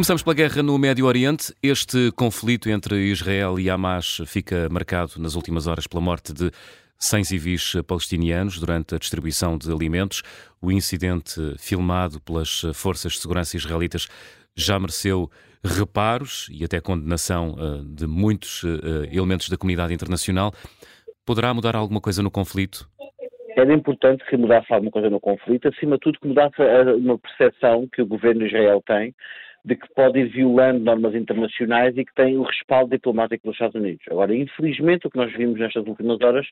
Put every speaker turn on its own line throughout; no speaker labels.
Começamos pela guerra no Médio Oriente. Este conflito entre Israel e Hamas fica marcado nas últimas horas pela morte de 100 civis palestinianos durante a distribuição de alimentos. O incidente filmado pelas forças de segurança israelitas já mereceu reparos e até condenação uh, de muitos uh, elementos da comunidade internacional. Poderá mudar alguma coisa no conflito?
Era importante que mudasse alguma coisa no conflito, acima de tudo que mudasse uma percepção que o governo de Israel tem de que pode ir violando normas internacionais e que tem o respaldo diplomático dos Estados Unidos. Agora, infelizmente, o que nós vimos nestas últimas horas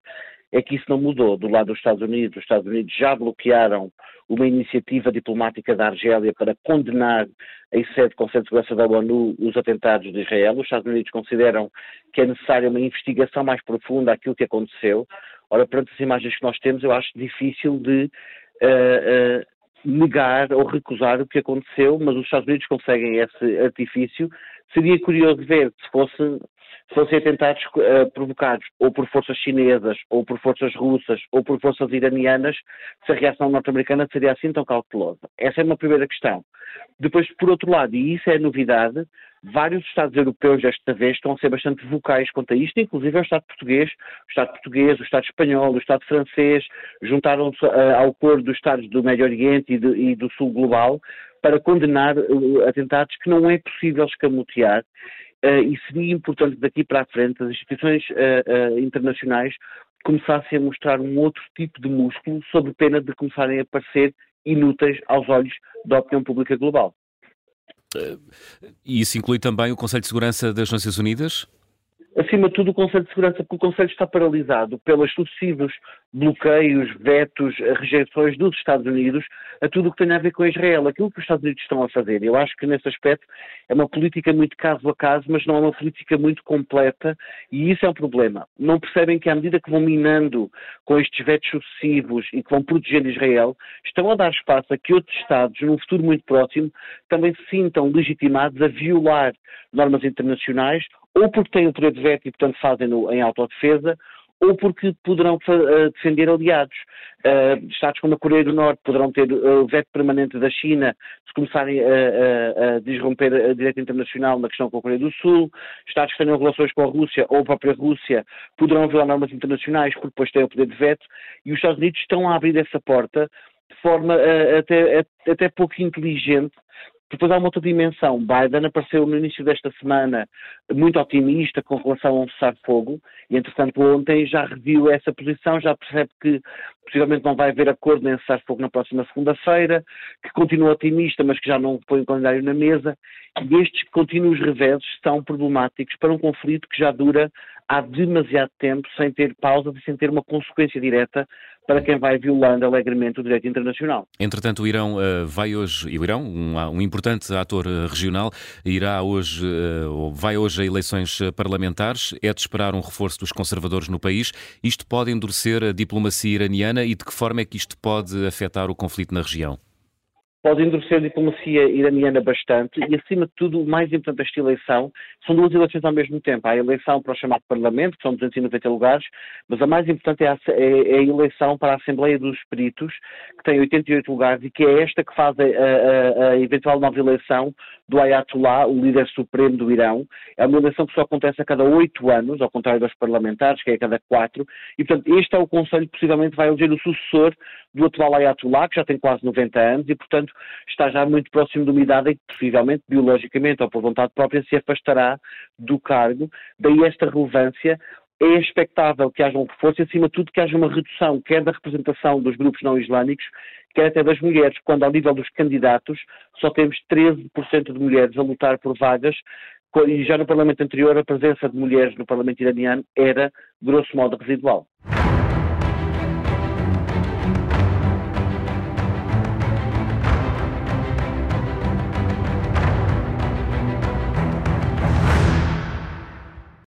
é que isso não mudou. Do lado dos Estados Unidos, os Estados Unidos já bloquearam uma iniciativa diplomática da Argélia para condenar em sede do Conselho de Segurança da ONU os atentados de Israel. Os Estados Unidos consideram que é necessária uma investigação mais profunda àquilo que aconteceu. Ora, perante as imagens que nós temos, eu acho difícil de uh, uh, negar ou recusar o que aconteceu, mas os Estados Unidos conseguem esse artifício. Seria curioso ver se fosse fossem atentados uh, provocados ou por forças chinesas, ou por forças russas, ou por forças iranianas, se a reação norte-americana seria assim tão cautelosa. Essa é uma primeira questão. Depois, por outro lado, e isso é novidade, vários Estados europeus desta vez estão a ser bastante vocais quanto a isto, inclusive o Estado português, o Estado português, o Estado espanhol, o Estado francês, juntaram-se uh, ao coro dos Estados do Médio Oriente e, de, e do Sul Global para condenar uh, atentados que não é possível escamotear uh, e seria importante daqui para a frente as instituições uh, uh, internacionais começassem a mostrar um outro tipo de músculo sob pena de começarem a parecer inúteis aos olhos da opinião pública global.
E isso inclui também o Conselho de Segurança das Nações Unidas?
Acima de tudo, o Conselho de Segurança, porque o Conselho está paralisado pelos sucessivos bloqueios, vetos, rejeições dos Estados Unidos a tudo o que tem a ver com Israel. Aquilo que os Estados Unidos estão a fazer, eu acho que nesse aspecto é uma política muito caso a caso, mas não é uma política muito completa e isso é um problema. Não percebem que à medida que vão minando com estes vetos sucessivos e que vão protegendo Israel, estão a dar espaço a que outros Estados, num futuro muito próximo, também se sintam legitimados a violar normas internacionais ou porque têm o poder de veto e, portanto, fazem-no em autodefesa, ou porque poderão uh, defender aliados. Uh, Estados como a Coreia do Norte poderão ter o uh, veto permanente da China se começarem a, a, desromper a direita internacional na questão com a Coreia do Sul. Estados que tenham relações com a Rússia ou a própria Rússia poderão violar normas internacionais porque depois têm o poder de veto. E os Estados Unidos estão a abrir essa porta de forma até, até pouco inteligente depois há uma outra dimensão. Biden apareceu no início desta semana muito otimista com relação a um cessar-fogo e, entretanto, ontem já reviu essa posição, já percebe que possivelmente não vai haver acordo nem cessar-fogo na próxima segunda-feira, que continua otimista, mas que já não põe o calendário na mesa. E estes contínuos reveses são problemáticos para um conflito que já dura há demasiado tempo sem ter pausas e sem ter uma consequência direta para quem vai violando alegremente o direito internacional.
Entretanto, o Irão uh, vai hoje, e o Irão, um, um importante ator uh, regional, irá hoje, uh, vai hoje a eleições parlamentares. É de esperar um reforço dos conservadores no país. Isto pode endurecer a diplomacia iraniana e de que forma é que isto pode afetar o conflito na região?
Pode endurecer a diplomacia iraniana bastante e, acima de tudo, o mais importante desta eleição são duas eleições ao mesmo tempo. Há a eleição para o chamado Parlamento, que são 290 lugares, mas a mais importante é a, é, é a eleição para a Assembleia dos Peritos, que tem 88 lugares e que é esta que faz a, a, a eventual nova eleição do Ayatollah, o líder supremo do Irão. É uma eleição que só acontece a cada oito anos, ao contrário dos parlamentares, que é a cada quatro, e, portanto, este é o Conselho que possivelmente vai eleger o sucessor do atual Ayatollah, que já tem quase 90 anos, e, portanto, portanto, está já muito próximo de uma idade em que, possivelmente, biologicamente ou por vontade própria, se afastará do cargo. Daí esta relevância. É expectável que haja um reforço e, acima de tudo, que haja uma redução, quer da representação dos grupos não islâmicos, quer até das mulheres, quando, ao nível dos candidatos, só temos 13% de mulheres a lutar por vagas e já no Parlamento anterior a presença de mulheres no Parlamento iraniano era, grosso modo, residual.